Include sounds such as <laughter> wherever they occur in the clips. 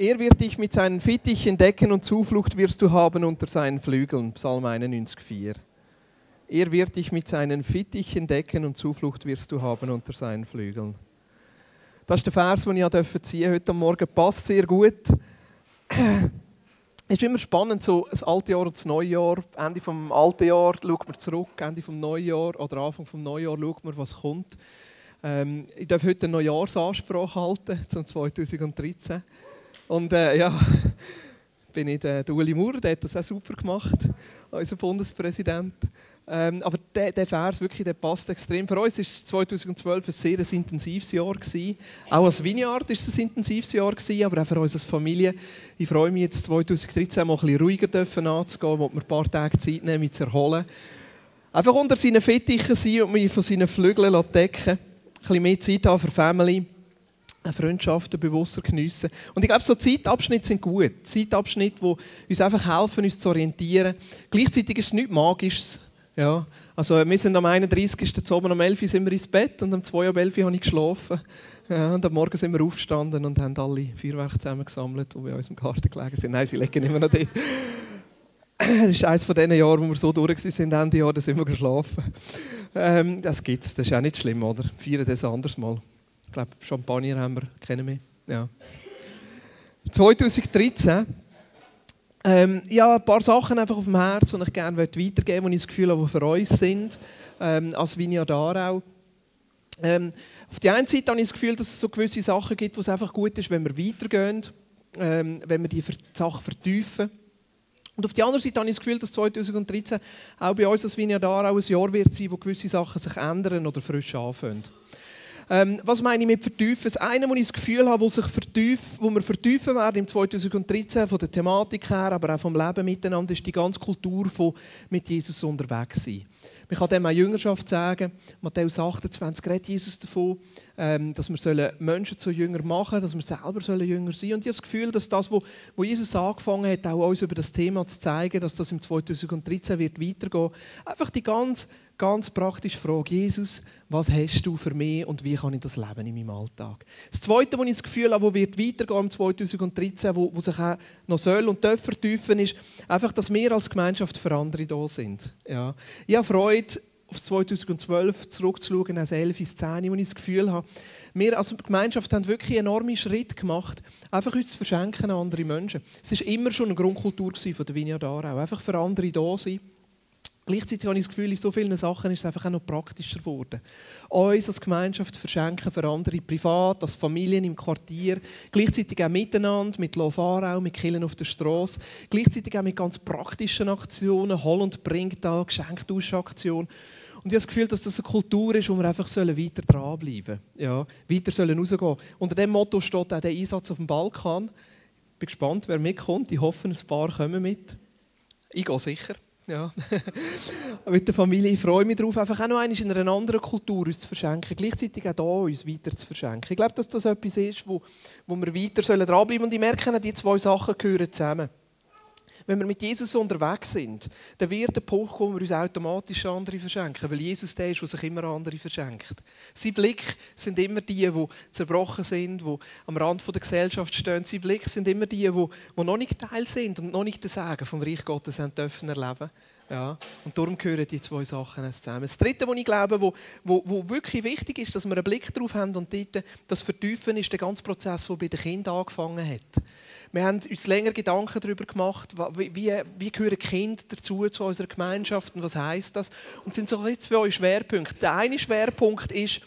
Er wird dich mit seinen Fittichen decken und Zuflucht wirst du haben unter seinen Flügeln. Psalm 91,4. Er wird dich mit seinen Fittichen decken und Zuflucht wirst du haben unter seinen Flügeln. Das ist der Vers, den ich ziehen heute Morgen. Passt sehr gut. Es ist immer spannend, so ein altes Jahr und das neue Jahr. Ende des alten Jahr schaut man zurück, Ende des Neujahr oder Anfang des Neujahr schaut man, was kommt. Ähm, ich darf heute eine Neujahrsansprache halten zum 2013. Und äh, ja, <laughs> bin ich der, der Uli Maurer, der hat das auch super gemacht, unser Bundespräsident. Ähm, aber der, der Vers wirklich, der passt extrem. Für uns war 2012 ein sehr intensives Jahr gewesen. Auch als Vineyard war es ein intensives Jahr gewesen, aber auch für uns als Familie. Ich freue mich jetzt 2013 mal ein bisschen ruhiger dürfen anzugehen, wo wir ein paar Tage Zeit nehmen, mich zu erholen. Einfach unter seinen Fittichen sein und mich von seinen Flügeln decken. Ein bisschen mehr Zeit haben für Family. Freundschaften bewusster geniessen. Und ich glaube, so Zeitabschnitte sind gut. Zeitabschnitte, die uns einfach helfen, uns zu orientieren. Gleichzeitig ist es nichts Magisches. Ja, also wir sind am 31. Oben um 11 Uhr sind wir ins Bett und am 2 Uhr um 11 Uhr habe ich geschlafen. Ja, und am Morgen sind wir aufgestanden und haben alle Feuerwerke zusammengesammelt, die bei uns im Garten gelegen sind. Nein, sie liegen immer noch dort. Das ist eines von diesen Jahren, wo wir so durch sind, Ende Jahr, da sind wir geschlafen. Ähm, das gibt es, das ist auch nicht schlimm, oder? Feiern das anders mal. Ich glaube, Champagner haben wir, kennen wir. Ja. 2013 ähm, ja, ein paar Sachen einfach auf dem Herz, die ich gerne weitergeben möchte, die ich das Gefühl habe, die für uns sind, ähm, als Vineyard Aarau. Ähm, auf der einen Seite habe ich das Gefühl, dass es so gewisse Sachen gibt, wo es einfach gut ist, wenn wir weitergehen, ähm, wenn wir die Sachen vertiefen. Und auf der anderen Seite habe ich das Gefühl, dass 2013 auch bei uns als Vineyard Aarau ein Jahr wird sein, wo gewisse Sachen sich ändern oder frisch anfangen. Ähm, was meine ich mit vertiefen? Das eine, wo ich das Gefühl habe, wo, sich vertief, wo wir vertiefen werden im 2013 von der Thematik her, aber auch vom Leben miteinander, ist die ganze Kultur von mit Jesus unterwegs sein. Man kann dem auch Jüngerschaft sagen. Matthäus 28 redet Jesus davon, ähm, dass wir Menschen zu Jünger machen sollen, dass wir selber Jünger sein sollen. Und ich habe das Gefühl, dass das, was Jesus angefangen hat, auch uns über das Thema zu zeigen, dass das im 2013 wird weitergehen. Einfach die ganz ganz praktische Frage. Jesus, was hast du für mich und wie kann ich das leben in meinem Alltag? Das Zweite, wo ich das Gefühl habe, wo wird weitergehen im 2013, wo, wo sich auch noch soll und darf vertiefen, ist einfach, dass wir als Gemeinschaft für andere da sind. Ja. Ich habe Freude, auf 2012 zurückzuschauen, als 11 bis 10, wo ich das Gefühl habe, wir als Gemeinschaft haben wirklich enorme Schritte gemacht, einfach uns zu verschenken an andere Menschen. Es war immer schon eine Grundkultur von der Vineyard Aarau, einfach für andere da sein Gleichzeitig habe ich das Gefühl, in so vielen Sachen ist es einfach auch noch praktischer geworden. Uns als Gemeinschaft verschenken für andere, privat, als Familien im Quartier, gleichzeitig auch miteinander, mit Lofarau, mit Killen auf der Straße, gleichzeitig auch mit ganz praktischen Aktionen, Holland bringt da, Geschenktauschaktion. Und ich habe das Gefühl, dass das eine Kultur ist, wo wir einfach weiter dranbleiben sollen. Ja, weiter sollen rausgehen. Unter dem Motto steht auch der Einsatz auf dem Balkan. Ich bin gespannt, wer mitkommt. Ich hoffe, ein paar kommen mit. Ich gehe sicher. Ja. <laughs> mit der Familie. Ich freue mich darauf, einfach auch noch einmal in einer anderen Kultur uns zu verschenken, gleichzeitig auch hier uns weiter zu verschenken. Ich glaube, dass das etwas ist, wo, wo wir weiter dranbleiben sollen. Und ich merke, die zwei Sachen gehören zusammen wenn wir mit Jesus unterwegs sind, dann wird der Punkt kommen, wo wir uns automatisch andere verschenken. Weil Jesus der ist, der sich immer andere verschenkt. Sein Blick sind immer die, die zerbrochen sind, die am Rand der Gesellschaft stehen. Sein Blick sind immer die, die noch nicht Teil sind und noch nicht den Segen vom Reich Gottes haben dürfen erleben. Ja, und darum gehören die zwei Sachen zusammen. Das Dritte, was ich glaube, wo, wo, wo wirklich wichtig ist, dass wir einen Blick darauf haben und dort das Vertiefen ist der ganze Prozess, der bei den Kindern angefangen hat. Wir haben uns länger Gedanken darüber gemacht, wie, wie, gehören Kinder dazu zu unserer Gemeinschaft und was heißt das? Und es sind so zwei Schwerpunkte. Der eine Schwerpunkt ist,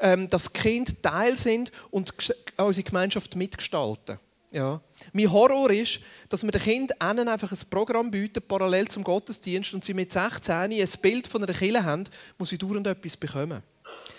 ähm, dass Kinder Teil sind und unsere Gemeinschaft mitgestalten. Ja. Mein Horror ist, dass wir den Kindern einfach ein Programm bieten, parallel zum Gottesdienst, und sie mit 16 ein Bild von einer Kirche haben, wo sie dauernd etwas bekommen.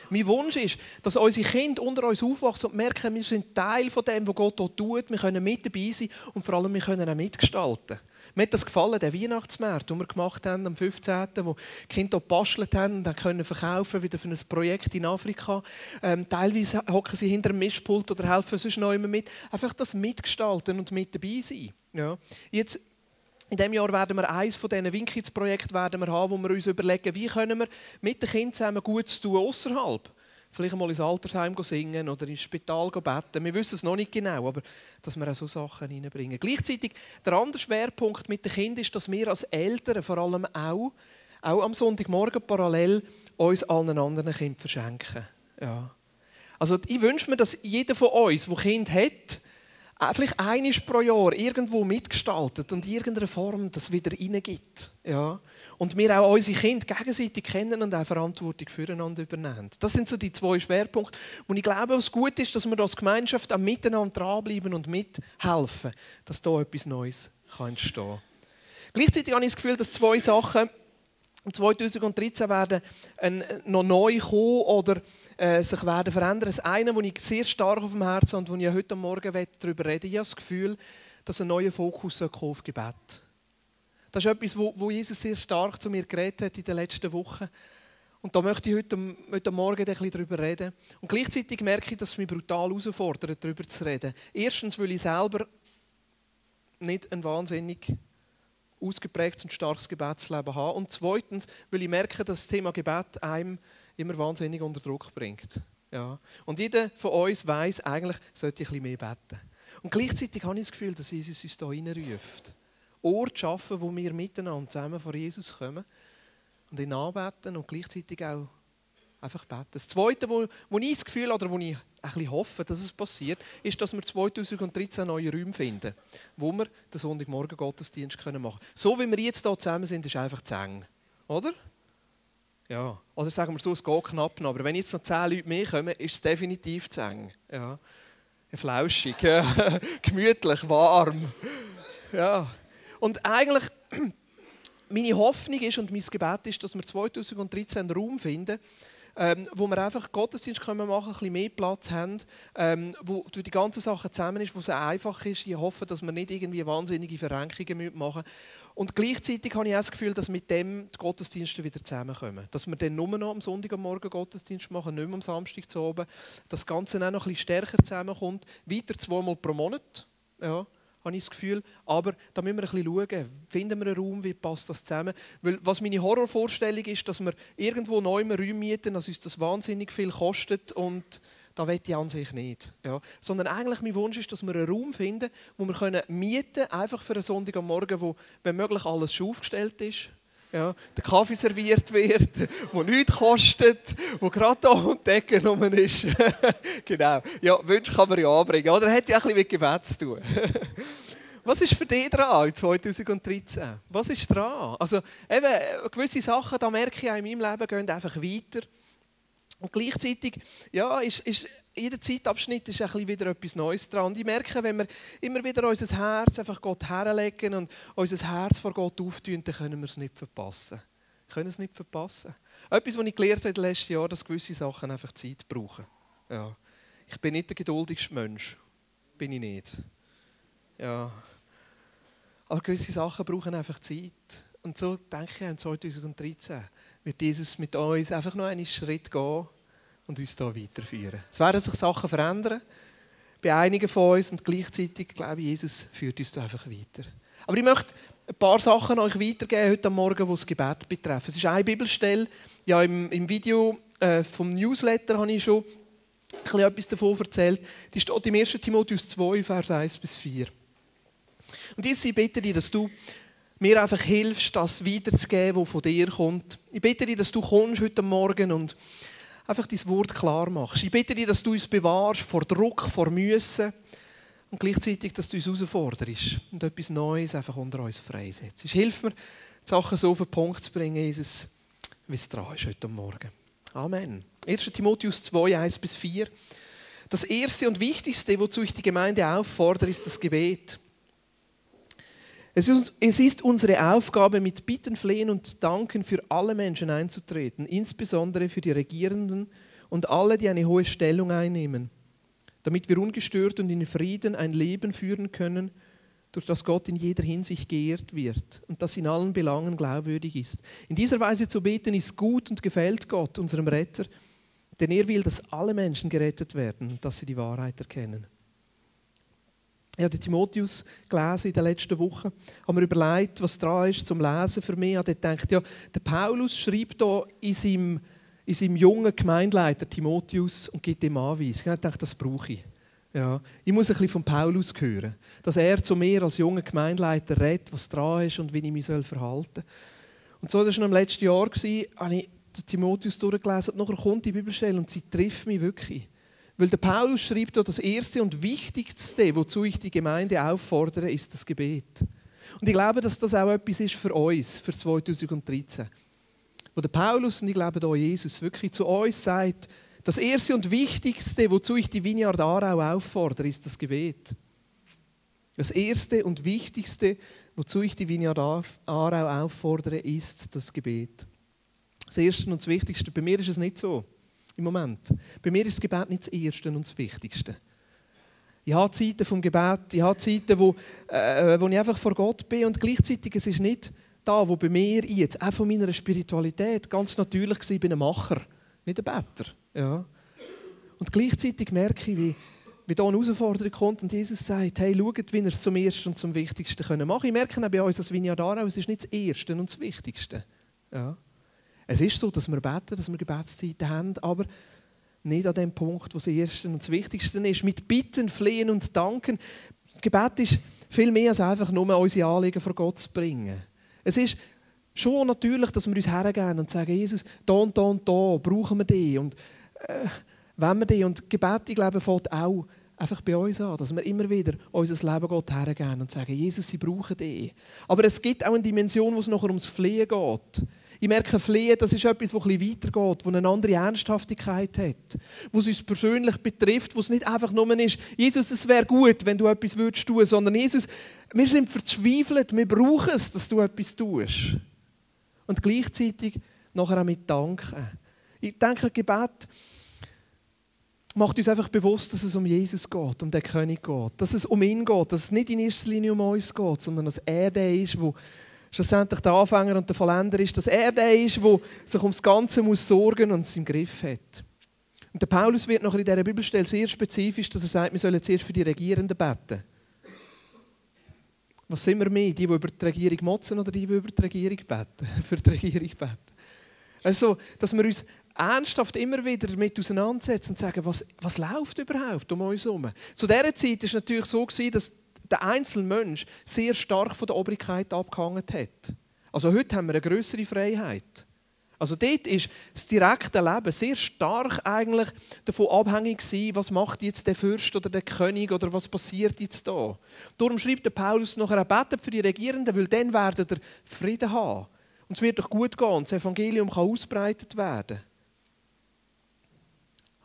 Mein Wunsch ist, dass unsere Kinder unter uns aufwachsen und merken, wir sind Teil von dem, was Gott hier tut. Wir können mit dabei sein und vor allem wir können auch mitgestalten. Mir hat das gefallen, der Weihnachtsmarkt, den wir gemacht haben am 15., wo die Kinder gebastelt haben und dann können verkaufen wieder für ein Projekt in Afrika. Ähm, teilweise hocken sie hinter einem Mischpult oder helfen sonst noch immer mit. Einfach das mitgestalten und mit dabei sein. Ja. Jetzt in diesem Jahr werden wir eines von diesen Winkids-Projekten haben, wo wir uns überlegen, wie können wir mit den Kindern zusammen Gutes tun außerhalb vielleicht mal ins Altersheim singen oder ins Spital beten. Wir wissen es noch nicht genau, aber dass wir auch so Sachen reinbringen. Gleichzeitig, der andere Schwerpunkt mit den Kindern ist, dass wir als Eltern vor allem auch, auch am Sonntagmorgen parallel uns allen anderen Kindern verschenken. Ja. Also ich wünsche mir, dass jeder von uns, der Kind hat, vielleicht einiges pro Jahr irgendwo mitgestaltet und in irgendeiner Form das wieder reingibt. Ja. Und wir auch unsere Kinder gegenseitig kennen und auch Verantwortung füreinander übernehmen. Das sind so die zwei Schwerpunkte, wo ich glaube, was gut ist, dass wir als Gemeinschaft auch miteinander dranbleiben und mithelfen, dass da etwas Neues kann entstehen kann. Gleichzeitig habe ich das Gefühl, dass zwei Sachen 2013 werden äh, noch neu kommen oder äh, sich werden verändern. Das eine, das ich sehr stark auf dem Herzen habe und wo ich heute Morgen darüber rede, ich habe das Gefühl, dass ein neuer Fokus auf Gebet. Das ist etwas, wo, Jesus sehr stark zu mir geredet hat in den letzten Wochen. Und da möchte ich heute, heute Morgen ein bisschen darüber reden. Und gleichzeitig merke ich, dass es mich brutal herausfordert, darüber zu reden. Erstens, weil ich selber nicht ein wahnsinnig ausgeprägtes und starkes Gebetsleben habe. Und zweitens, weil ich merke, dass das Thema Gebet einem immer wahnsinnig unter Druck bringt. Ja. Und jeder von uns weiß eigentlich, sollte ich ein bisschen mehr beten. Und gleichzeitig habe ich das Gefühl, dass Jesus uns hier reinruft. Ort schaffen, wo wir miteinander zusammen vor Jesus kommen und ihn anbeten und gleichzeitig auch einfach beten. Das Zweite, wo, wo ich das Gefühl oder wo ich ein bisschen hoffe, dass es passiert, ist, dass wir 2013 neue Räume finden, wo wir den Sonntagmorgen Gottesdienst machen können. So wie wir jetzt hier zusammen sind, ist einfach zu eng. Oder? Ja. Oder sagen wir so, es geht knapp noch. Aber wenn jetzt noch zehn Leute mehr kommen, ist es definitiv zu eng. Ja. Flauschig, <laughs> gemütlich, warm. Ja. Und eigentlich, <clears throat> meine Hoffnung ist und mein Gebet ist, dass wir 2013 einen Raum finden, ähm, wo wir einfach Gottesdienst können machen, ein bisschen mehr Platz haben, ähm, wo die ganze Sache zusammen ist, wo es einfach ist. Ich hoffe, dass wir nicht irgendwie wahnsinnige Verrenkungen machen Und gleichzeitig habe ich auch das Gefühl, dass mit dem die Gottesdienste wieder zusammenkommen. Dass wir dann nur noch am Sonntagmorgen Gottesdienst machen, nicht mehr am Samstag zu oben. Das Ganze auch noch ein bisschen stärker zusammenkommt. Weiter zweimal pro Monat. Ja habe ich das Gefühl. Aber da müssen wir ein bisschen schauen, finden wir einen Raum, wie passt das zusammen. Weil was meine Horrorvorstellung ist, dass wir irgendwo neu Räume mieten, dass uns das wahnsinnig viel kostet und da will ich an sich nicht. Ja. Sondern eigentlich mein Wunsch ist, dass wir einen Raum finden, wo wir können mieten einfach für einen Sonntag am Morgen, wo wenn möglich alles schon aufgestellt ist ja, der Kaffee serviert wird, <laughs> der nichts kostet, der gerade da um rum ist. <laughs> genau. Ja, Wünsche kann man ja anbringen. Oder hat ja ein bisschen mit Gebet zu tun. <laughs> Was ist für dich dran 2013? Was ist dran? Also, eben, gewisse Sachen, da merke ich auch in meinem Leben, gehen einfach weiter. Und gleichzeitig ja, ist, ist jeder Zeitabschnitt ist ein bisschen wieder etwas Neues dran. Und ich merke, wenn wir immer wieder unser Herz einfach Gott herlegen und unser Herz vor Gott auftun, dann können wir es nicht verpassen. Wir können es nicht verpassen. Etwas, was ich gelernt habe in den letzten Jahren, dass gewisse Sachen einfach Zeit brauchen. Ja. Ich bin nicht der geduldigste Mensch. Bin ich nicht. Ja. Aber gewisse Sachen brauchen einfach Zeit. Und so denke ich an 2013 wird Jesus mit uns einfach noch einen Schritt gehen und uns hier weiterführen. Es werden sich Sachen verändern bei einigen von uns und gleichzeitig glaube ich, Jesus führt uns da einfach weiter. Aber ich möchte ein paar Sachen euch weitergeben heute Morgen, die das Gebet betreffen. Es ist eine Bibelstelle, ja im, im Video äh, vom Newsletter habe ich schon ein etwas davon erzählt. Die steht im 1. Timotheus 2, Vers 1 bis 4. Und ich bitte dich, dass du mir einfach hilfst, das weiterzugeben, was von dir kommt. Ich bitte dich, dass du kommst heute Morgen und einfach dein Wort klar machst. Ich bitte dich, dass du uns bewahrst vor Druck, vor Müssen und gleichzeitig, dass du uns herausforderst und etwas Neues einfach unter uns freisetzt. Hilf mir, die Sachen so auf den Punkt zu bringen, Jesus, wie es dran ist heute Morgen. Amen. 1. Timotheus 2, 1 bis 4. Das erste und wichtigste, wozu ich die Gemeinde auffordere, ist das Gebet. Es ist unsere Aufgabe, mit Bitten, Flehen und Danken für alle Menschen einzutreten, insbesondere für die Regierenden und alle, die eine hohe Stellung einnehmen, damit wir ungestört und in Frieden ein Leben führen können, durch das Gott in jeder Hinsicht geehrt wird und das in allen Belangen glaubwürdig ist. In dieser Weise zu beten ist gut und gefällt Gott, unserem Retter, denn er will, dass alle Menschen gerettet werden und dass sie die Wahrheit erkennen. Ich habe Timotheus gelesen in den letzten Wochen, habe mir überlegt, was dran ist zum Lesen für mich. Ich habe gedacht, ja, der Paulus schreibt hier in seinem in seinem jungen Gemeindeleiter Timotheus und gibt ihm Anweisungen. Ich dachte, das brauche ich. Ja, ich muss ein bisschen von Paulus hören, dass er zu mir als junger Gemeindeleiter redet, was dran ist und wie ich mich verhalten soll. Und so, war noch im letzten Jahr, habe ich Timotheus durchgelesen und nachher kommt die Bibelstelle und sie trifft mich wirklich. Weil der Paulus schreibt das Erste und Wichtigste, wozu ich die Gemeinde auffordere, ist das Gebet. Und ich glaube, dass das auch etwas ist für uns, für 2013. Wo der Paulus und ich glaube auch Jesus wirklich zu uns sagt, das Erste und Wichtigste, wozu ich die Vineyard Aarau auffordere, ist das Gebet. Das Erste und Wichtigste, wozu ich die Vineyard Aarau auffordere, ist das Gebet. Das Erste und das Wichtigste. Bei mir ist es nicht so im Moment. Bei mir ist das Gebet nicht das Erste und das Wichtigste. Ich habe Zeiten vom Gebet, ich habe Zeiten, wo, äh, wo ich einfach vor Gott bin und gleichzeitig es ist nicht da, wo bei mir jetzt auch von meiner Spiritualität ganz natürlich war, ich bin ein Macher, nicht ein Better. Ja. Und gleichzeitig merke ich, wie, wie da eine Herausforderung kommt und Jesus sagt, hey, schaut, wie ihr es zum Ersten und zum Wichtigsten machen könnt. Ich merke auch bei uns als Vineyard es ist nicht das Erste und das Wichtigste. Ja. Es ist so, dass wir beten, dass wir Gebetszeiten haben, aber nicht an dem Punkt, wo das Erste und das Wichtigste ist. Mit Bitten, Flehen und Danken. Gebet ist viel mehr als einfach nur unsere Anliegen vor Gott zu bringen. Es ist schon natürlich, dass wir uns hergeben und sagen, Jesus, da und da und da brauchen wir dich und äh, wenn wir dich. Und Gebet, ich glaube, fällt auch einfach bei uns an, dass wir immer wieder unser Leben Gott hergeben und sagen, Jesus, sie brauchen dich. Aber es gibt auch eine Dimension, wo es nachher ums Flehen geht. Ich merke, Flehen, das ist etwas, das bisschen weitergeht, das eine andere Ernsthaftigkeit hat, wo es uns persönlich betrifft, wo es nicht einfach nur ist, Jesus, es wäre gut, wenn du etwas würdest tun, sondern Jesus, wir sind verzweifelt, wir brauchen es, dass du etwas tust. Und gleichzeitig nachher auch mit Danken. Ich denke, Gebet macht uns einfach bewusst, dass es um Jesus geht, um den König geht, dass es um ihn geht, dass es nicht in erster Linie um uns geht, sondern dass er der ist, der schlussendlich der Anfänger und der Vollender ist, dass er der ist, der sich ums Ganze muss sorgen und es im Griff hat. Und der Paulus wird noch in dieser Bibelstelle sehr spezifisch, dass er sagt, wir sollen zuerst für die Regierenden beten. Was sind wir mehr? Die, die über die Regierung motzen oder die, die über die Regierung beten? <laughs> für die Regierung beten. Also, dass wir uns ernsthaft immer wieder damit auseinandersetzen und sagen, was, was läuft überhaupt um uns herum? Zu dieser Zeit war es natürlich so, dass der einzelne Mensch sehr stark von der Obrigkeit abgehangen hat. Also heute haben wir eine größere Freiheit. Also dort ist das direkte Leben sehr stark eigentlich davon abhängig gewesen, was macht jetzt der Fürst oder der König oder was passiert jetzt da. Darum schreibt der Paulus er betet für die Regierenden, weil dann werden der Frieden haben. Und es wird doch gut gehen und das Evangelium kann ausbreitet werden.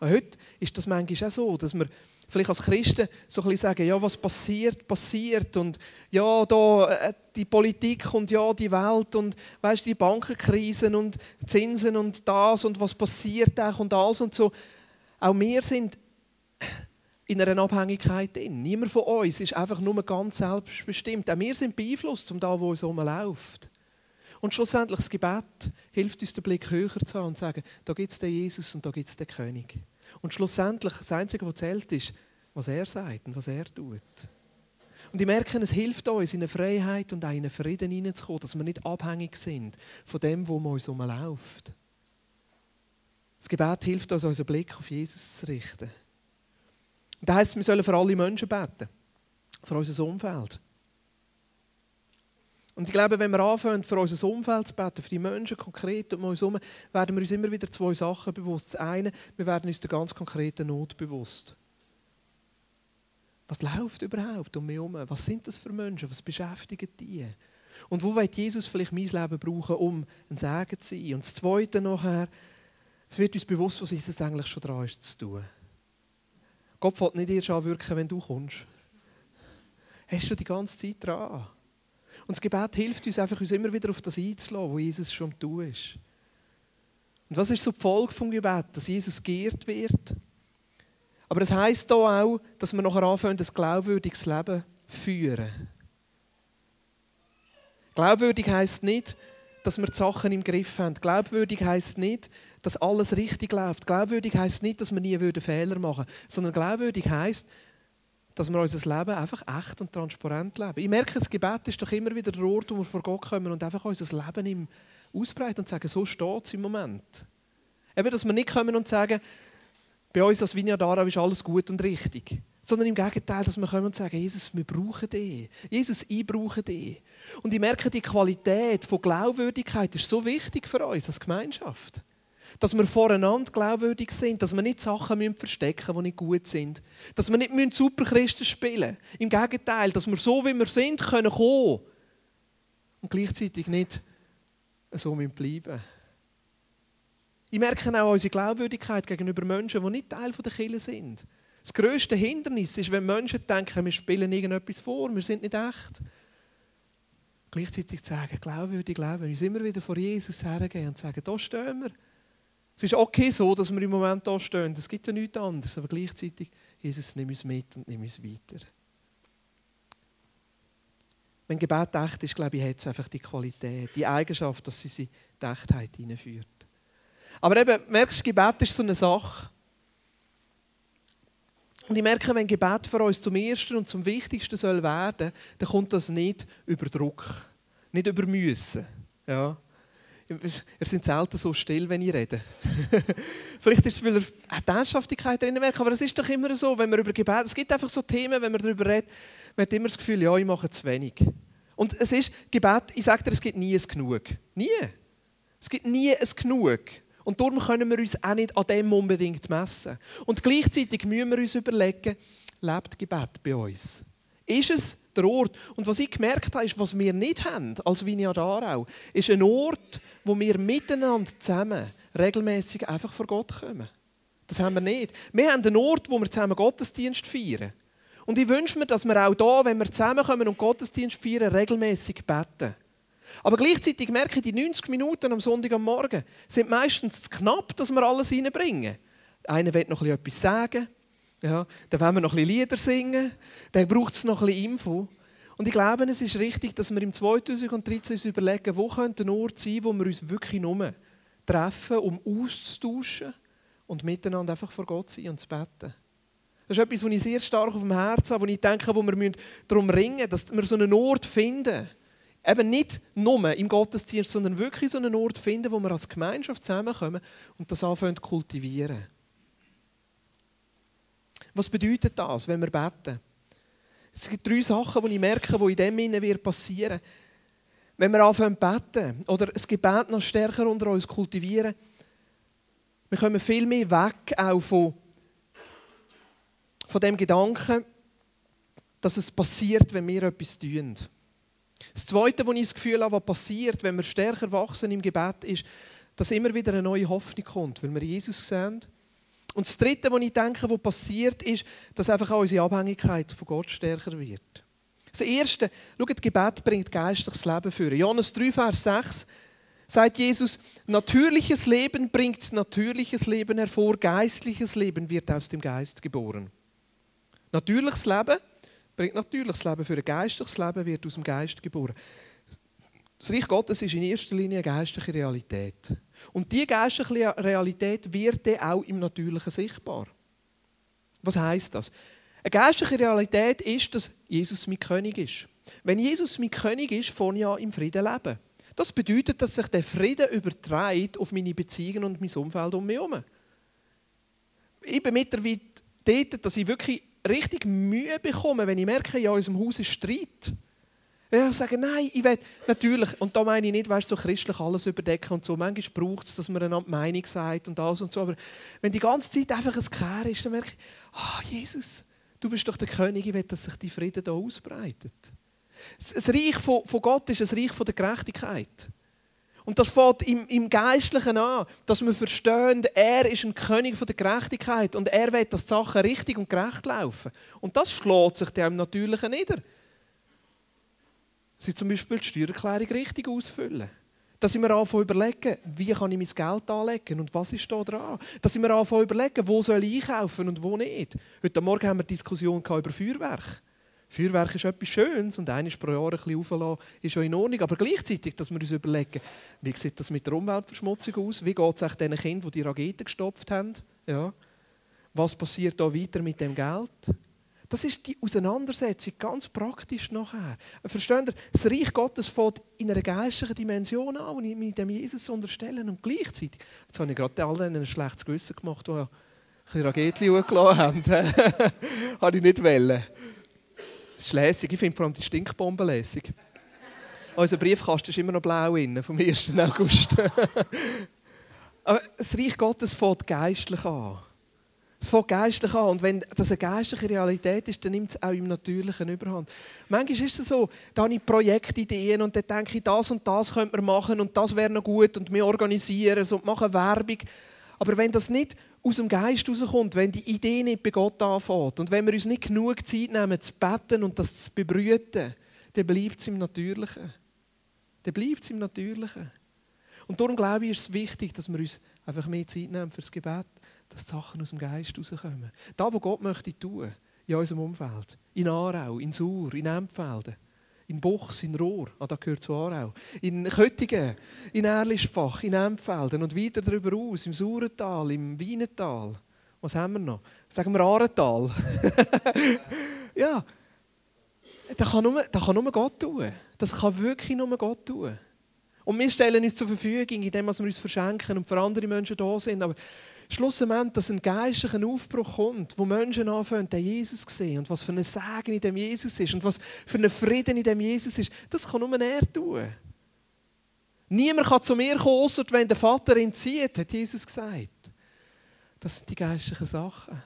Und heute ist das manchmal auch so, dass wir vielleicht als Christen so ein bisschen sagen, ja, was passiert, passiert und ja, da äh, die Politik und ja, die Welt und weißt, die Bankenkrisen und Zinsen und das und was passiert auch und alles und so. Auch wir sind in einer Abhängigkeit drin. Niemand von uns ist einfach nur ganz selbstbestimmt. Auch wir sind beeinflusst um da, wo es läuft. Und schlussendlich das Gebet hilft uns, den Blick höher zu haben und zu sagen, da gibt es den Jesus und da gibt es den König. Und schlussendlich, das Einzige, was zählt, ist, was er sagt und was er tut. Und ich merke, es hilft uns, in eine Freiheit und auch in einen Frieden hineinzukommen, dass wir nicht abhängig sind von dem, wo uns umläuft. Das Gebet hilft uns, unseren Blick auf Jesus zu richten. Und das heisst, wir sollen für alle Menschen beten, für unser Umfeld. Und ich glaube, wenn wir anfangen, für unser Umfeld zu beten, für die Menschen konkret um uns herum, werden wir uns immer wieder zwei Sachen bewusst. Das eine, wir werden uns der ganz konkreten Not bewusst. Was läuft überhaupt um mich herum? Was sind das für Menschen? Was beschäftigen die? Und wo wird Jesus vielleicht mein Leben brauchen, um ein Segen zu sein? Und das Zweite nachher, es wird uns bewusst, was Jesus eigentlich schon dran ist zu tun. Gott wird nicht erst anwirken, wenn du kommst. Hast du die ganze Zeit dran. Und das Gebet hilft uns einfach, uns immer wieder auf das einzulassen, wo Jesus schon Tun ist. Und was ist so die Folge vom Gebet? Dass Jesus geehrt wird. Aber es heisst hier auch, dass wir nachher anfangen, ein glaubwürdiges Leben zu führen. Glaubwürdig heisst nicht, dass wir die Sachen im Griff haben. Glaubwürdig heisst nicht, dass alles richtig läuft. Glaubwürdig heisst nicht, dass wir nie Fehler machen würden. Sondern glaubwürdig heisst, dass wir unser Leben einfach echt und transparent leben. Ich merke, das Gebet ist doch immer wieder der Ort, wo wir vor Gott kommen und einfach unser Leben ihm ausbreiten und sagen, so steht es im Moment. Eben, dass wir nicht kommen und sagen, bei uns als Vineyard ist alles gut und richtig. Sondern im Gegenteil, dass wir kommen und sagen, Jesus, wir brauchen dich. Jesus, ich brauche dich. Und ich merke, die Qualität von Glaubwürdigkeit ist so wichtig für uns als Gemeinschaft. Dass wir voreinander glaubwürdig sind, dass wir nicht Sachen müssen verstecken müssen, die nicht gut sind. Dass wir nicht Superchristen spielen müssen. Im Gegenteil, dass wir so, wie wir sind, können kommen und gleichzeitig nicht so bleiben Ich merke auch unsere Glaubwürdigkeit gegenüber Menschen, die nicht Teil der Kirche sind. Das grösste Hindernis ist, wenn Menschen denken, wir spielen irgendetwas vor, wir sind nicht echt gleichzeitig zu sagen, glaubwürdig leben, uns immer wieder vor Jesus hergehen und sagen, da stehen wir. Es ist okay so, dass wir im Moment da stehen, es gibt ja nichts anderes, aber gleichzeitig, Jesus, nimm uns mit und nimm uns weiter. Wenn Gebet echt ist, glaube ich, hat es einfach die Qualität, die Eigenschaft, dass sie sie die Echtheit hineinführt. Aber eben, merkst du, Gebet ist so eine Sache. Und ich merke, wenn Gebet für uns zum Ersten und zum Wichtigsten soll werden, dann kommt das nicht über Druck, nicht über Müssen. Ja. Ihr seid selten so still, wenn ich rede. <laughs> Vielleicht ist es, weil er eine Ernsthaftigkeit drin merkt, aber es ist doch immer so, wenn wir über Gebet, es gibt einfach so Themen, wenn man darüber redet, man hat immer das Gefühl, ja, ich mache zu wenig. Und es ist, Gebet, ich sage dir, es gibt nie ein Genug. Nie. Es gibt nie ein Genug. Und darum können wir uns auch nicht an dem unbedingt messen. Und gleichzeitig müssen wir uns überlegen, lebt Gebet bei uns? Ist es der Ort? Und was ich gemerkt habe, ist, was wir nicht haben als Vineyard Aarau, ist ein Ort, wo wir miteinander zusammen regelmäßig einfach vor Gott kommen. Das haben wir nicht. Wir haben einen Ort, wo wir zusammen Gottesdienst feiern. Und ich wünsche mir, dass wir auch da, wenn wir zusammenkommen und Gottesdienst feiern, regelmäßig beten. Aber gleichzeitig merke ich, die 90 Minuten am Sonntag am Morgen sind meistens zu knapp, dass wir alles reinbringen. Einer will noch etwas sagen, ja, dann wollen wir noch ein Lieder singen, dann braucht es noch ein bisschen Info. Und ich glaube, es ist richtig, dass wir im 2013 uns überlegen, wo könnte ein Ort sein, wo wir uns wirklich nur treffen, um auszutauschen und miteinander einfach vor Gott sein und zu beten. Das ist etwas, was ich sehr stark auf dem Herzen habe, wo ich denke, wo wir darum ringen dass wir so einen Ort finden, eben nicht nur im Gottesdienst, sondern wirklich so einen Ort finden, wo wir als Gemeinschaft zusammenkommen und das anfangen zu kultivieren. Was bedeutet das, wenn wir beten? Es gibt drei Sachen, die ich merke, die in dem Sinne passieren Wenn wir anfangen zu beten oder das Gebet noch stärker unter uns kultivieren, wir kommen viel mehr weg auch von, von dem Gedanken, dass es passiert, wenn wir etwas tun. Das Zweite, was ich das Gefühl habe, was passiert, wenn wir stärker wachsen im Gebet, ist, dass immer wieder eine neue Hoffnung kommt, weil wir Jesus sehen. Und das Dritte, was ich denke, was passiert, ist, dass einfach auch unsere Abhängigkeit von Gott stärker wird. Das Erste, schaut, Gebet bringt geistliches Leben für. Johannes 3, Vers 6 sagt Jesus, natürliches Leben bringt natürliches Leben hervor, geistliches Leben wird aus dem Geist geboren. Natürliches Leben bringt natürliches Leben für ein geistliches Leben, wird aus dem Geist geboren. Das Reich Gottes ist in erster Linie eine geistliche Realität. Und diese geistliche Realität wird dann auch im Natürlichen sichtbar. Was heißt das? Eine geistliche Realität ist, dass Jesus mein König ist. Wenn Jesus mein König ist, von ja im Frieden leben. Das bedeutet, dass sich der Frieden überträgt auf meine Beziehungen und mein Umfeld um mich herum. Ich bin mittlerweile dort, dass ich wirklich richtig Mühe bekommen, wenn ich merke, ja, in unserem Haus ist Streit. Wenn ich sage, nein, ich will natürlich, und da meine ich nicht, weißt, so christlich alles überdecken und so. Manchmal braucht es, dass man eine Meinung sagt und alles und so. Aber wenn die ganze Zeit einfach ein Kehr ist, dann merke ich, oh, Jesus, du bist doch der König, ich will, dass sich die Frieden hier ausbreitet. Das Reich von, Gott ist ein Reich der Gerechtigkeit. Und das fängt im, im Geistlichen an, dass wir verstehen, er ist ein König von der Gerechtigkeit und er will, dass die Sachen richtig und gerecht laufen. Und das schlägt sich im Natürlichen nieder. Sie zum Beispiel die Steuererklärung richtig ausfüllen. Dass ich mir anfange überlegen, wie kann ich mein Geld anlegen und was ist da dran. Dass ich mir anfange überlegen, wo soll ich einkaufen und wo nicht. Heute Morgen haben wir eine Diskussion über Feuerwerk. Feuerwerk ist etwas Schönes und eines pro Jahr ein bisschen auflassen, ist schon in Ordnung. Aber gleichzeitig, dass wir uns überlegen, wie sieht das mit der Umweltverschmutzung aus? Wie geht es den Kindern, die die Raketen gestopft haben? Ja. Was passiert da weiter mit dem Geld? Das ist die Auseinandersetzung, ganz praktisch nachher. Versteht ihr? Das Reich Gottes fängt in einer geistlichen Dimension an, ich mit dem Jesus unterstellen und gleichzeitig, jetzt habe ich gerade allen ein schlechtes Gewissen gemacht, die ein bisschen Raketli hochgelassen haben. <laughs> habe ich nicht wollen. Das ist lässig. Ich finde vor allem die Stinkbomben lässig. Unser Briefkasten ist immer noch blau innen, vom 1. August. <laughs> Aber das Reich Gottes fängt geistlich an. Es fängt geistlich an. Und wenn das eine geistliche Realität ist, dann nimmt es auch im Natürlichen überhand. Manchmal ist es so, da habe ich Projektideen und dann denke ich, das und das könnte man machen und das wäre noch gut und wir organisieren es und machen Werbung. Aber wenn das nicht aus dem Geist rauskommt, wenn die Idee nicht bei Gott anfängt und wenn wir uns nicht genug Zeit nehmen, zu beten und das zu bebrüten, dann bleibt es im Natürlichen. Dann bleibt es im Natürlichen. Und darum glaube ich, ist es wichtig, dass wir uns einfach mehr Zeit nehmen für das Gebet dass Sachen aus dem Geist rauskommen. Da, wo Gott möchte tun, in unserem Umfeld. In Aarau, in Sur, in Empfelden, in Buchs, in Rohr, ah, da gehört zu Aarau, in Köttingen, in Erlischbach, in Empfelden und weiter darüber aus, im Surental, im Wienetal. Was haben wir noch? Sagen wir Arental. <laughs> ja, das kann, nur, das kann nur Gott tun. Das kann wirklich nur Gott tun. Und wir stellen uns zur Verfügung, indem wir uns verschenken und für andere Menschen da sind. Aber schlussendlich, dass ein geistlicher Aufbruch kommt, wo Menschen anfangen, den Jesus zu sehen und was für ein Segen in dem Jesus ist und was für ein Frieden in dem Jesus ist, das kann nur er tun. Niemand kann zu mir kommen, außer wenn der Vater ihn zieht, hat Jesus gesagt. Das sind die geistlichen Sachen.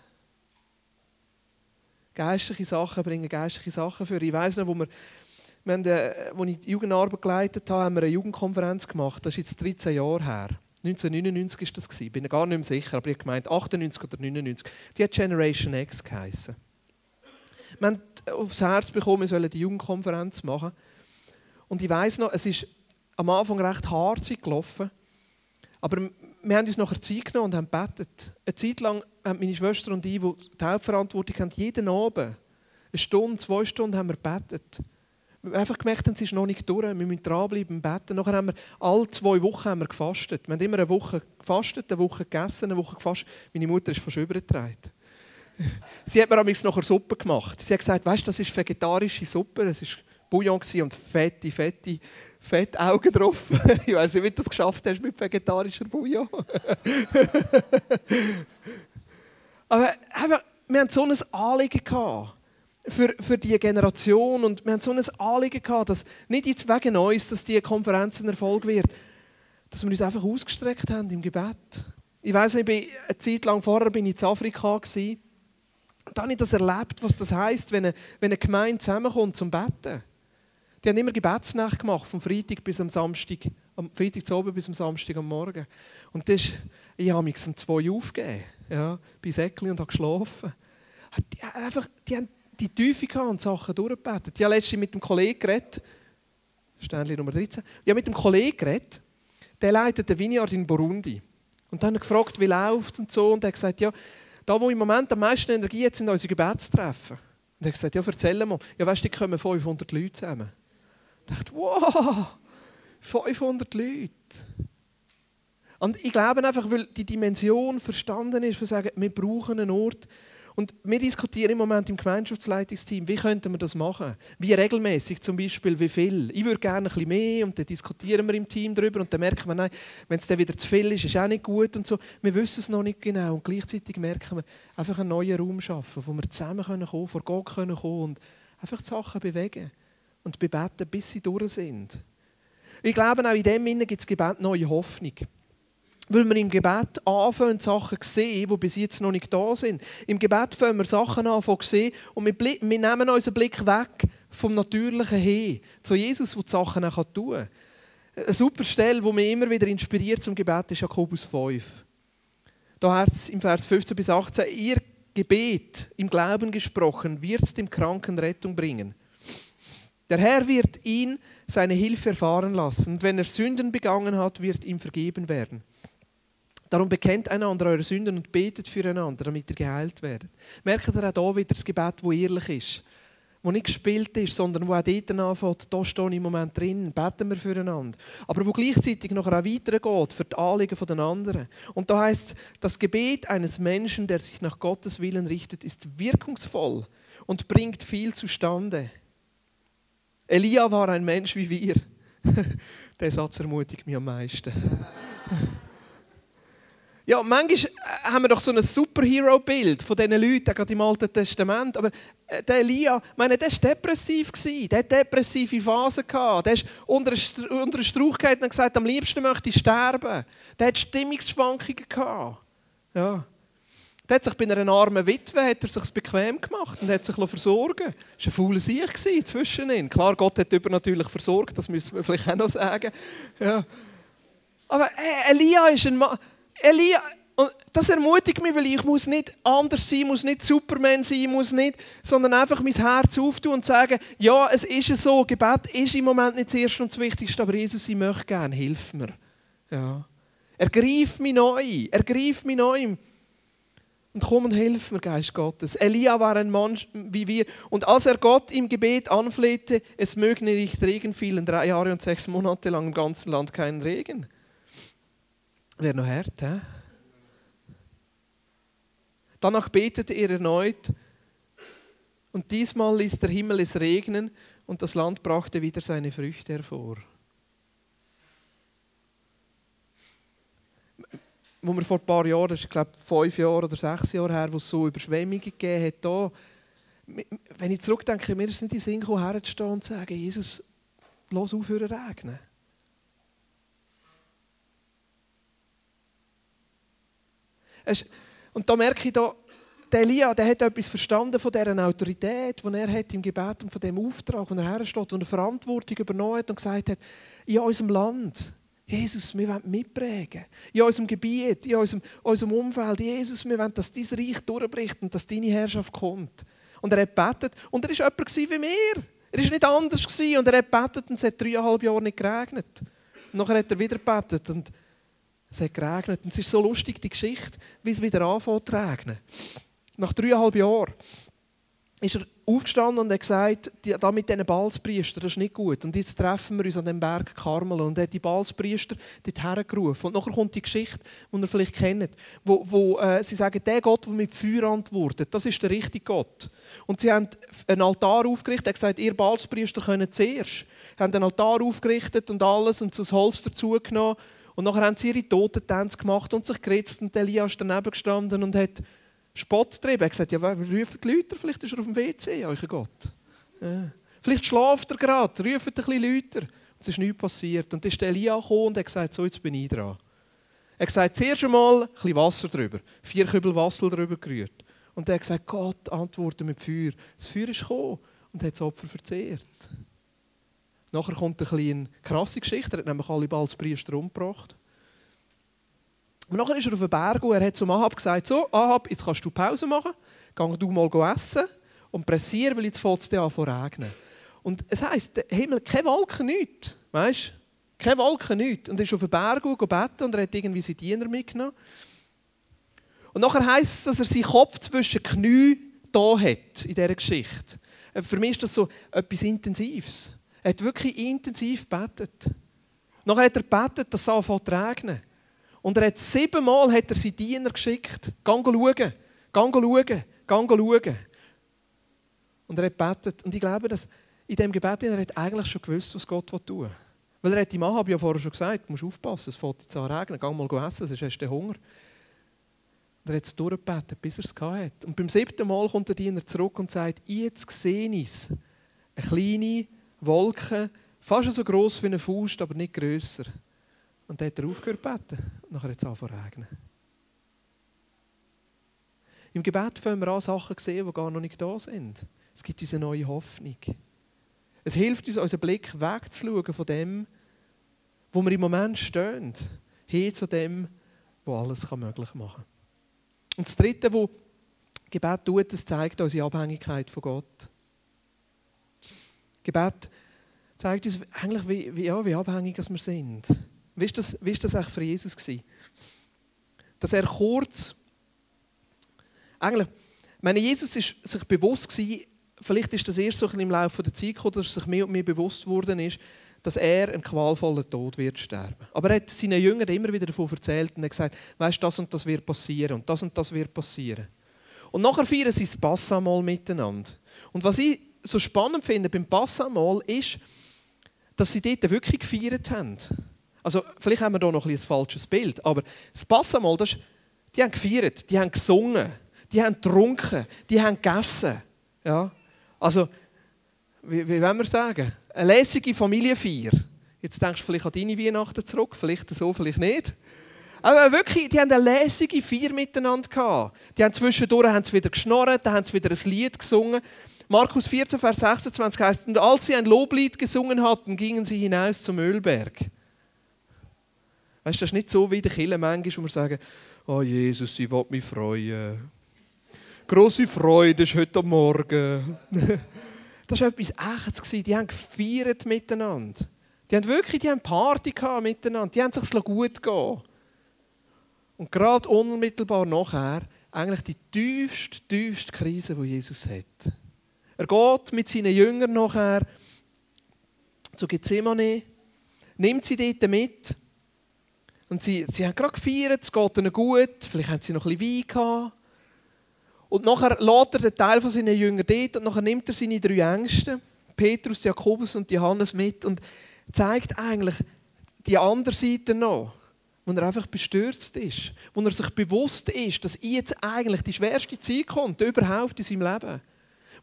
Geistliche Sachen bringen geistliche Sachen für. Ich weiß noch, wo wir, haben, als ich die Jugendarbeit geleitet habe, haben wir eine Jugendkonferenz gemacht. Das ist jetzt 13 Jahre her. 1999 war das. Ich bin gar nicht mehr sicher, aber ich habe gemeint 98 oder 99. Die hat Generation X geheißen. Wir haben aufs Herz bekommen, wir sollen die Jugendkonferenz machen. Und ich weiß noch, es ist am Anfang recht hart gelaufen. Aber wir haben uns nachher Zeit genommen und haben gebetet. Eine Zeit lang haben meine Schwester und ich, die die Hauptverantwortung haben, jeden Abend, eine Stunde, zwei Stunden haben wir gebetet einfach gemerkt haben, es ist noch nicht durch, wir müssen dranbleiben, beten. Nachher haben wir alle zwei Wochen haben wir gefastet. Wir haben immer eine Woche gefastet, eine Woche gegessen, eine Woche gefastet. Meine Mutter ist fast übergetragen. <laughs> Sie hat mir am nachher Suppe gemacht. Sie hat gesagt, weißt das ist vegetarische Suppe, es war Bouillon und fette, fette, fette Augen drauf. <laughs> ich weiß nicht, wie du das geschafft hast mit vegetarischer Bouillon. <laughs> Aber wir hatten so ein Anliegen gehabt für, für die Generation. Und wir haben so ein Anliegen gehabt, dass nicht jetzt wegen uns, dass diese Konferenz ein Erfolg wird, dass wir uns einfach ausgestreckt haben im Gebet. Ich weiß nicht, eine Zeit lang vorher bin ich in Afrika gewesen. Da habe ich das erlebt, was das heißt, wenn eine, wenn eine Gemeinde zusammenkommt zum Betten. Die haben immer Gebetsnacht gemacht, vom Freitag bis am Samstag, am Freitag zu oben bis am Samstag am Morgen. Und das, ich habe mich um zwei aufgegeben, ja, bei Säckli und habe geschlafen. Die, einfach, die haben die Tiefe gehabt und Sachen durchgebetet. Ich habe letztens mit einem Kollegen geredet, Sternli Nummer 13, ich habe mit einem Kollegen geredet, der leitet den Vineyard in Burundi. Und dann gefragt, wie läuft und so. Und er hat gesagt, ja, da wo im Moment am meisten Energie hat, sind unsere Gebetstreffen. Und er hat gesagt, ja, erzähl mal. Ja, weißt du, die kommen 500 Leute zusammen. Ich dachte, wow, 500 Leute. Und ich glaube einfach, weil die Dimension verstanden ist, wir sagen, wir brauchen einen Ort, und wir diskutieren im Moment im Gemeinschaftsleitungsteam, wie könnten wir das machen? Wie regelmäßig zum Beispiel, wie viel? Ich würde gerne ein bisschen mehr und dann diskutieren wir im Team darüber und dann merken wir, nein, wenn es dann wieder zu viel ist, ist auch nicht gut und so. Wir wissen es noch nicht genau und gleichzeitig merken wir, einfach einen neuen Raum schaffen, wo wir zusammen können vor Gott können kommen und einfach die Sachen bewegen und bebeten, bis sie durch sind. Ich glaube, auch in dem Sinne gibt es Gebet neue Hoffnung weil wir im Gebet anfangen, Sachen zu sehen, die bis jetzt noch nicht da sind. Im Gebet fangen wir Sachen an zu sehen und wir, wir nehmen unseren Blick weg vom Natürlichen hin zu Jesus, der die Sachen auch tun kann. Eine super Stelle, die mich immer wieder inspiriert zum Gebet, ist Jakobus 5. Da heißt es im Vers 15 bis 18, ihr Gebet im Glauben gesprochen wird dem Kranken Rettung bringen. Der Herr wird ihn seine Hilfe erfahren lassen und wenn er Sünden begangen hat, wird ihm vergeben werden. Darum bekennt einander eure Sünden und betet füreinander, damit ihr geheilt werdet. Merkt ihr auch hier wieder das Gebet, das ehrlich ist, wo nicht gespielt ist, sondern wo auch dort anfängt, da stehe ich im Moment drin, beten wir füreinander. Aber wo gleichzeitig noch auch weitergeht für die Anliegen der anderen. Und da heißt es, das Gebet eines Menschen, der sich nach Gottes Willen richtet, ist wirkungsvoll und bringt viel zustande. Elia war ein Mensch wie wir. <laughs> Der Satz ermutigt mich am meisten. <laughs> Ja, manchmal äh, haben wir doch so ein Superhero-Bild von diesen Leuten, gerade im Alten Testament. Aber äh, der Elia, meine, der war depressiv. Der hatte depressive Phasen. Der ist unter einen Strauch gehalten und gesagt, am liebsten möchte ich sterben. Der hat Stimmungsschwankungen. Ja. Der hat sich bei einer armen Witwe hat er sich bequem gemacht und hat sich versorgen Das war ein fauler Sieg zwischen ihnen. Klar, Gott hat übernatürlich versorgt, das müssen wir vielleicht auch noch sagen. Ja. Aber äh, Elia ist ein Mann Elia, das ermutigt mich, weil ich muss nicht anders sein, muss nicht Superman sein, muss nicht, sondern einfach mein Herz auftun und sagen, ja, es ist so, Gebet ist im Moment nicht das Erste und das Wichtigste, aber Jesus, ich möchte gerne, hilf mir. Ja. Ergreif mich neu, ergreif mich neu. Und komm und hilf mir, Geist Gottes. Elia war ein Mann wie wir. Und als er Gott im Gebet anflehte, es möge nicht Regen fielen, drei Jahre und sechs Monate lang im ganzen Land keinen Regen. Wäre noch hart, hä? Danach betete er erneut und diesmal ließ der Himmel es regnen und das Land brachte wieder seine Früchte hervor. Wo wir vor ein paar Jahren, ist glaube ich fünf Jahre oder sechs Jahre her, wo es so Überschwemmungen gegeben hat, da, wenn ich zurückdenke, mir in den Sinn gekommen, herzustehen und zu sagen, Jesus, lass aufhören regnen. Und da merke ich, da, der Elia der hat etwas verstanden von dieser Autorität, die er hat im Gebet und von dem Auftrag, wo er hersteht, wo er Verantwortung übernommen hat und gesagt hat, in unserem Land, Jesus, wir wollen mitprägen. In unserem Gebiet, in unserem, unserem Umfeld, Jesus, wir wollen, dass dein Reich durchbricht und dass deine Herrschaft kommt. Und er hat gebetet und er war jemand wie wir. Er war nicht anders und er hat gebetet und es hat dreieinhalb Jahre nicht geregnet. Und nachher hat er wieder gebetet und es hat geregnet. Und es ist so lustig, die Geschichte, wie es wieder anfängt zu regnen. Nach dreieinhalb Jahren ist er aufgestanden und hat gesagt, da mit diesen Balzpriestern, das ist nicht gut. Und jetzt treffen wir uns an dem Berg Karmel. Und er hat die Balzpriester dort hergerufen. Und nachher kommt die Geschichte, die ihr vielleicht kennt, wo, wo äh, sie sagen, der Gott, der mit Feuer antwortet, das ist der richtige Gott. Und sie haben einen Altar aufgerichtet, er hat gesagt, ihr Balzpriester könnt zuerst. Sie haben einen Altar aufgerichtet und alles und so das Holz dazugenommen und nachher haben sie ihre Totentänze gemacht und sich geritzt. Und Elia ist daneben gestanden und hat Spott getrieben. Er hat gesagt, ja, rufen die Leute, vielleicht ist er auf dem WC, euer Gott. Ja. Vielleicht schlaft er gerade, rufen ein bisschen Leute. Es ist nichts passiert. Und dann ist Elia gekommen und hat gesagt, so, jetzt bin ich dran. Er hat zuerst einmal ein bisschen Wasser drüber. Vier Kübel Wasser drüber gerührt. Und er hat gesagt, Gott, antworte mit Feuer. Das Feuer ist gekommen und hat das Opfer verzehrt. Nachher kommt ein eine krasse Geschichte. Er hat nämlich alle als Priester umgebracht. Und nachher ist er auf den Berg und er hat zum Ahab gesagt, so, Ahab, jetzt kannst du Pause machen, geh du mal essen und pressieren, weil jetzt fängt es an zu regnen. Und es heisst, der Himmel, keine Wolken, nichts. Weißt du? Keine Wolken, nichts. Und er ist auf den Berg und beten und er hat irgendwie seine Diener mitgenommen. Und nachher heisst es, dass er seinen Kopf zwischen den Knien da hat in dieser Geschichte. Für mich ist das so etwas Intensives. Er hat wirklich intensiv gebetet. Nachher hat er gebetet, dass es anfängt zu regnen. Und er hat siebenmal hat er seine Diener geschickt. Gang schauen, gang schauen, gang schauen. Und er hat gebetet. Und ich glaube, dass in diesem Gebet er hat eigentlich schon gewusst, was Gott tun will. Weil er hat ihm Ahab ja vorher schon gesagt, du musst aufpassen, es fängt jetzt an regnen, geh mal essen, sonst hast du Hunger. Und er hat es durchgebetet, bis er es hatte. Und beim siebten Mal kommt der Diener zurück und sagt, jetzt sehe ich es. Eine kleine Wolken, fast so groß wie eine Faust, aber nicht grösser. Und dann hat er aufgehört zu beten. Und nachher hat es angefangen regnen. Im Gebet fangen wir an, Sachen zu sehen, die gar noch nicht da sind. Es gibt uns eine neue Hoffnung. Es hilft uns, unseren Blick wegzuschauen von dem, wo wir im Moment stehen, hin zu dem, wo alles möglich machen kann. Und das Dritte, was Gebet tut, das zeigt unsere Abhängigkeit von Gott. Gebet zeigt uns eigentlich, wie, wie, ja, wie abhängig wir sind. Wie war das, wie ist das eigentlich für Jesus? Gewesen? Dass er kurz, eigentlich, meine, Jesus ist sich bewusst gewesen, vielleicht ist das erst so im Laufe der Zeit gekommen, dass er sich mehr und mehr bewusst worden ist, dass er einen qualvollen Tod wird sterben. Aber er hat seinen Jüngern immer wieder davon erzählt und hat gesagt, weißt, das und das wird passieren und das und das wird passieren. Und nachher feiern sie das Passa mal miteinander. Und was ich so spannend finde beim Passamal ist, dass sie dort wirklich gefeiert haben. Also vielleicht haben wir da noch ein, ein falsches Bild, aber das Passamal, das ist, die haben gefeiert, die haben gesungen, die haben getrunken, die haben gegessen. Ja? Also, wie, wie wollen wir sagen? Eine lässige Familienfeier. Jetzt denkst du vielleicht an deine Weihnachten zurück, vielleicht so, vielleicht nicht. Aber wirklich, die haben eine lässige Feier miteinander gehabt. Die haben zwischendurch haben sie wieder geschnorrt, dann haben sie wieder ein Lied gesungen. Markus 14, Vers 26 heißt, und als sie ein Loblied gesungen hatten, gingen sie hinaus zum Ölberg. Weißt du, das ist nicht so wie der Kille manchmal, wo wir sagen, oh Jesus, ich will mich freuen. Grosse Freude ist heute Morgen. <laughs> das war etwas Echtes. Die haben gefeiert miteinander. Die haben wirklich die haben Party miteinander. Die haben sich gut gehen. Und gerade unmittelbar nachher eigentlich die tiefste, tiefste Krise, die Jesus hat. Er geht mit seinen Jüngern nachher zu Gethsemane, nimmt sie dort mit. Und sie, sie haben gerade gefeiert, es geht ihnen gut, vielleicht haben sie noch ein bisschen Wein gehabt. Und nachher lädt er den Teil von seinen Jüngern dort und nachher nimmt er seine drei Ängste, Petrus, Jakobus und Johannes mit und zeigt eigentlich die andere Seite noch, wo er einfach bestürzt ist, wo er sich bewusst ist, dass jetzt eigentlich die schwerste Zeit kommt, überhaupt in seinem Leben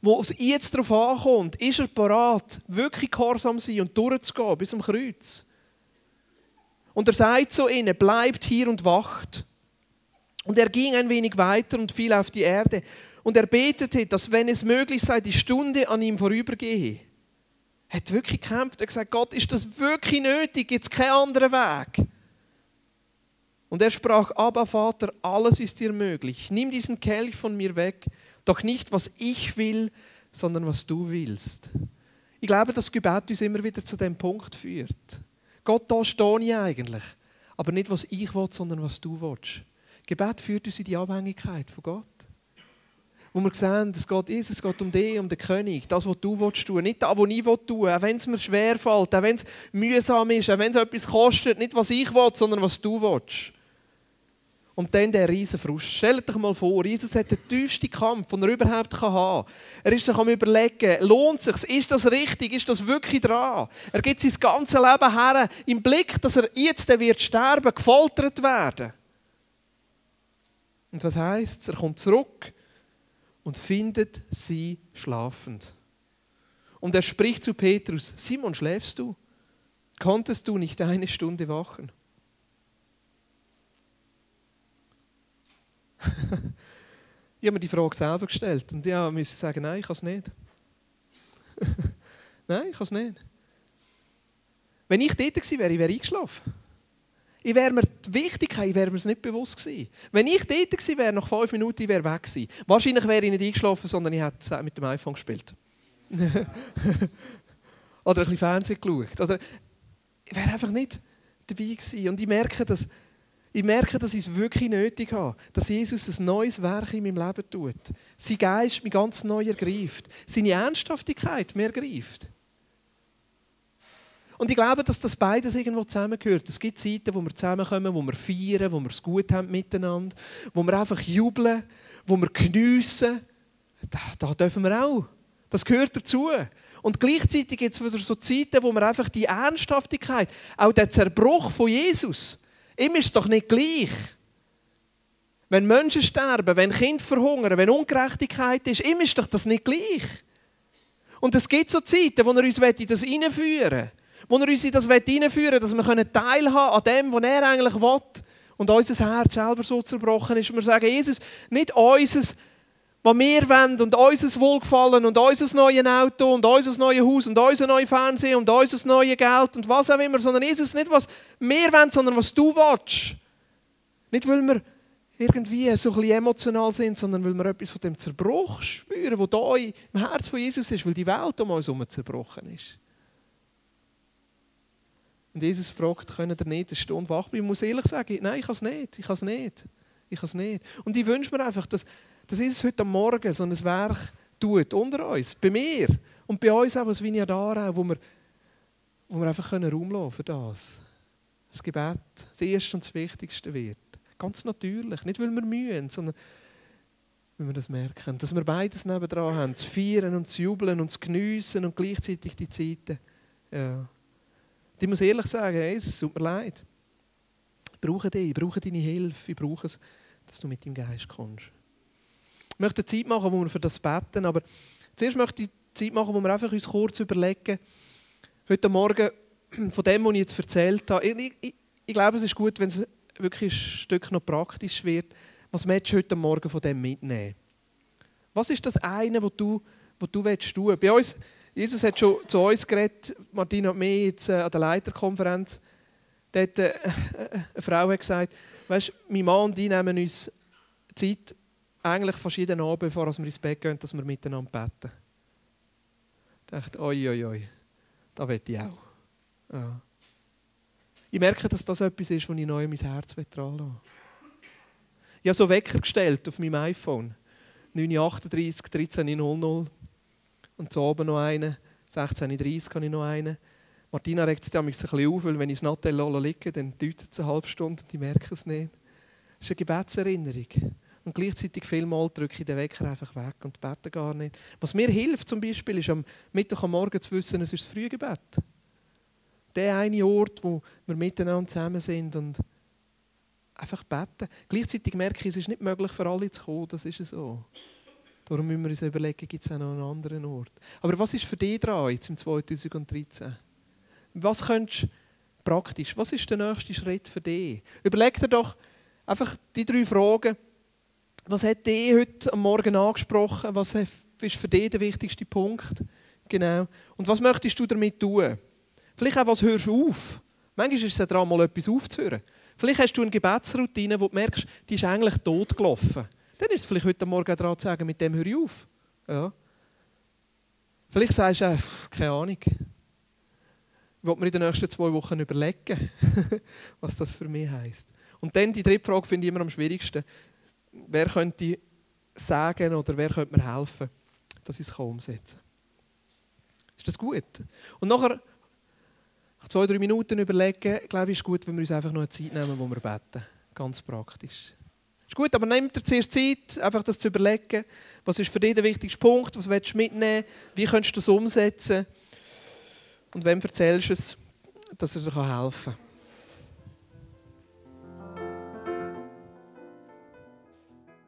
wo es jetzt darauf ankommt, ist er parat, wirklich gehorsam zu sein und durchzugehen bis zum Kreuz. Und er sagt zu ihnen, bleibt hier und wacht. Und er ging ein wenig weiter und fiel auf die Erde. Und er betete, dass wenn es möglich sei, die Stunde an ihm vorübergehe. Er hat wirklich gekämpft. Er hat gesagt, Gott, ist das wirklich nötig? Gibt es keinen anderen Weg? Und er sprach, aber Vater, alles ist dir möglich. Nimm diesen Kelch von mir weg. Doch nicht, was ich will, sondern was du willst. Ich glaube, dass Gebet uns immer wieder zu dem Punkt führt. Gott, da stehe ich eigentlich. Aber nicht, was ich will, sondern was du willst. Gebet führt uns in die Abhängigkeit von Gott. Wo wir sehen, es geht, es geht um dich, um den König, das, was du willst tun, nicht das, was ich tun will, auch wenn es mir schwer fällt, auch wenn es mühsam ist, auch wenn es etwas kostet, nicht was ich will, sondern was du willst. Und dann der riesen Frust. Stellt euch mal vor, Jesus hat den tiefsten Kampf, den er überhaupt haben kann. Er ist sich am überlegen, lohnt es sich? Ist das richtig? Ist das wirklich dran? Er gibt sein ganzes Leben her im Blick, dass er jetzt wird sterben, gefoltert werden. Und was heißt Er kommt zurück und findet sie schlafend. Und er spricht zu Petrus: Simon, schläfst du? Konntest du nicht eine Stunde wachen? <laughs> ich habe mir die Frage selber gestellt und ich musste sagen, nein, ich kann es nicht. <laughs> nein, ich kann es nicht. Wenn ich dort gewesen wäre, ich wäre eingeschlafen. Ich wäre mir die Wichtigkeit, ich wäre mir es nicht bewusst gewesen. Wenn ich dort gewesen wäre, nach fünf Minuten, ich wäre weg gewesen. Wahrscheinlich wäre ich nicht eingeschlafen, sondern ich hätte mit dem iPhone gespielt. <laughs> Oder ein bisschen Fernsehen geschaut. Oder ich wäre einfach nicht dabei gewesen. Und ich merke, dass ich merke, dass ich es wirklich nötig habe, dass Jesus ein neues Werk in meinem Leben tut. Sein Geist mich ganz neu ergreift. Seine Ernsthaftigkeit mir ergreift. Und ich glaube, dass das beides irgendwo zusammengehört. Es gibt Zeiten, wo wir zusammenkommen, wo wir feiern, wo wir es gut haben miteinander, wo wir einfach jubeln, wo wir geniessen. Da, da dürfen wir auch. Das gehört dazu. Und gleichzeitig gibt es wieder so Zeiten, wo wir einfach die Ernsthaftigkeit, auch den Zerbruch von Jesus, Ihm ist es doch nicht gleich. Wenn Menschen sterben, wenn Kinder verhungern, wenn Ungerechtigkeit ist, ihm ist doch das nicht gleich. Und es gibt so Zeiten, wo er uns in das hineinführen. Wo er uns in das hineinführen dass wir teilhaben an dem, was er eigentlich will. Und unser Herz selber so zerbrochen ist. Und wir sagen, Jesus, nicht unser was wir wollen und unser Wohlgefallen und unser neues Auto und unser neues Haus und unser neues Fernsehen und unser neues Geld und was auch immer, sondern Jesus nicht, was wir wollen, sondern was du willst. Nicht, weil wir irgendwie so ein bisschen emotional sind, sondern weil wir etwas von dem Zerbruch spüren, wo da im Herz von Jesus ist, weil die Welt um uns herum zerbrochen ist. Und Jesus fragt, können ihr nicht eine Stunde wach bleiben? Ich muss ehrlich sagen, nein, ich kann es nicht. Ich kann es nicht. Ich kann nicht. Und ich wünsche mir einfach, dass dass Jesus heute Morgen so ein Werk tut unter uns, bei mir und bei uns auch als Vinja Darau, wo wir, wo wir einfach Raum lassen für das. Das Gebet das Erste und das Wichtigste wird. Ganz natürlich. Nicht, weil wir mühen, sondern wenn wir das merken. Dass wir beides nebendran haben. Zu feiern und zu jubeln und zu geniessen und gleichzeitig die Zeiten. Ja. Ich muss ehrlich sagen, hey, es tut mir leid. Ich brauche dich, ich brauche deine Hilfe, ich brauche es, dass du mit deinem Geist kommst. Ich möchte Zeit machen, wo wir für das beten, aber zuerst möchte ich Zeit machen, wo wir einfach uns kurz überlegen, heute Morgen <clears throat> von dem, was ich jetzt erzählt habe. Ich, ich, ich glaube, es ist gut, wenn es wirklich ein Stück noch praktisch wird. Was möchtest du heute Morgen von dem mitnehmen? Was ist das eine, was du, was du willst tun? Bei uns, Jesus hat schon zu uns geredet, Martina und mir jetzt äh, an der Leiterkonferenz. Dort, äh, <laughs> eine Frau hat gesagt, weißt, mein Mann und ich nehmen uns Zeit, eigentlich jeden Abend, bevor wir ins Bett gehen, dass wir miteinander beten. Ich dachte, oi, oi, oi, das will ich auch. Ja. Ich merke, dass das etwas ist, was ich neu in mein Herz dran lasse. Ich habe so Wecker gestellt auf meinem iPhone. 9.38, 13.00 und so oben noch einen. 16.30 habe ich noch einen. Martina regt sich ein bisschen auf, weil wenn ich das Nattel liege, dann deutet es eine halbe Stunde und ich merke es nicht. Das ist eine Gebetserinnerung. Und gleichzeitig vielmal drücke ich den Wecker einfach weg und bete gar nicht. Was mir hilft zum Beispiel, ist am Mittag am Morgen zu wissen, es ist das Frühgebet der eine Ort, wo wir miteinander zusammen sind und einfach beten. Gleichzeitig merke ich, es ist nicht möglich für alle zu kommen, das ist so. Darum müssen wir uns überlegen, gibt es auch noch einen anderen Ort. Aber was ist für dich dran jetzt im 2013? Was könntest du praktisch, was ist der nächste Schritt für dich? Überleg dir doch einfach die drei Fragen. Was hat dich heute am Morgen angesprochen? Was ist für dich der wichtigste Punkt? Genau. Und was möchtest du damit tun? Vielleicht auch, was hörst du auf? Manchmal ist es daran, mal etwas aufzuhören. Vielleicht hast du eine Gebetsroutine, wo du merkst, die ist eigentlich tot gelaufen. Dann ist es vielleicht heute Morgen daran zu sagen, mit dem höre ich auf. Ja. Vielleicht sagst du, äh, keine Ahnung. Will mir in den nächsten zwei Wochen überlegen, <laughs> was das für mich heisst. Und dann die dritte Frage finde ich immer am schwierigsten. Wer könnte sagen oder wer könnte mir helfen, dass ich es umsetzen kann? Ist das gut? Und nachher nach zwei, drei Minuten überlegen, glaube ich, ist gut, wenn wir uns einfach noch eine Zeit nehmen, wo wir beten. Ganz praktisch. Ist gut, aber nehmt dir zuerst Zeit, einfach das zu überlegen. Was ist für dich der wichtigste Punkt? Was willst du mitnehmen? Wie kannst du das umsetzen? Und wem erzählst du es, dass er dir helfen kann?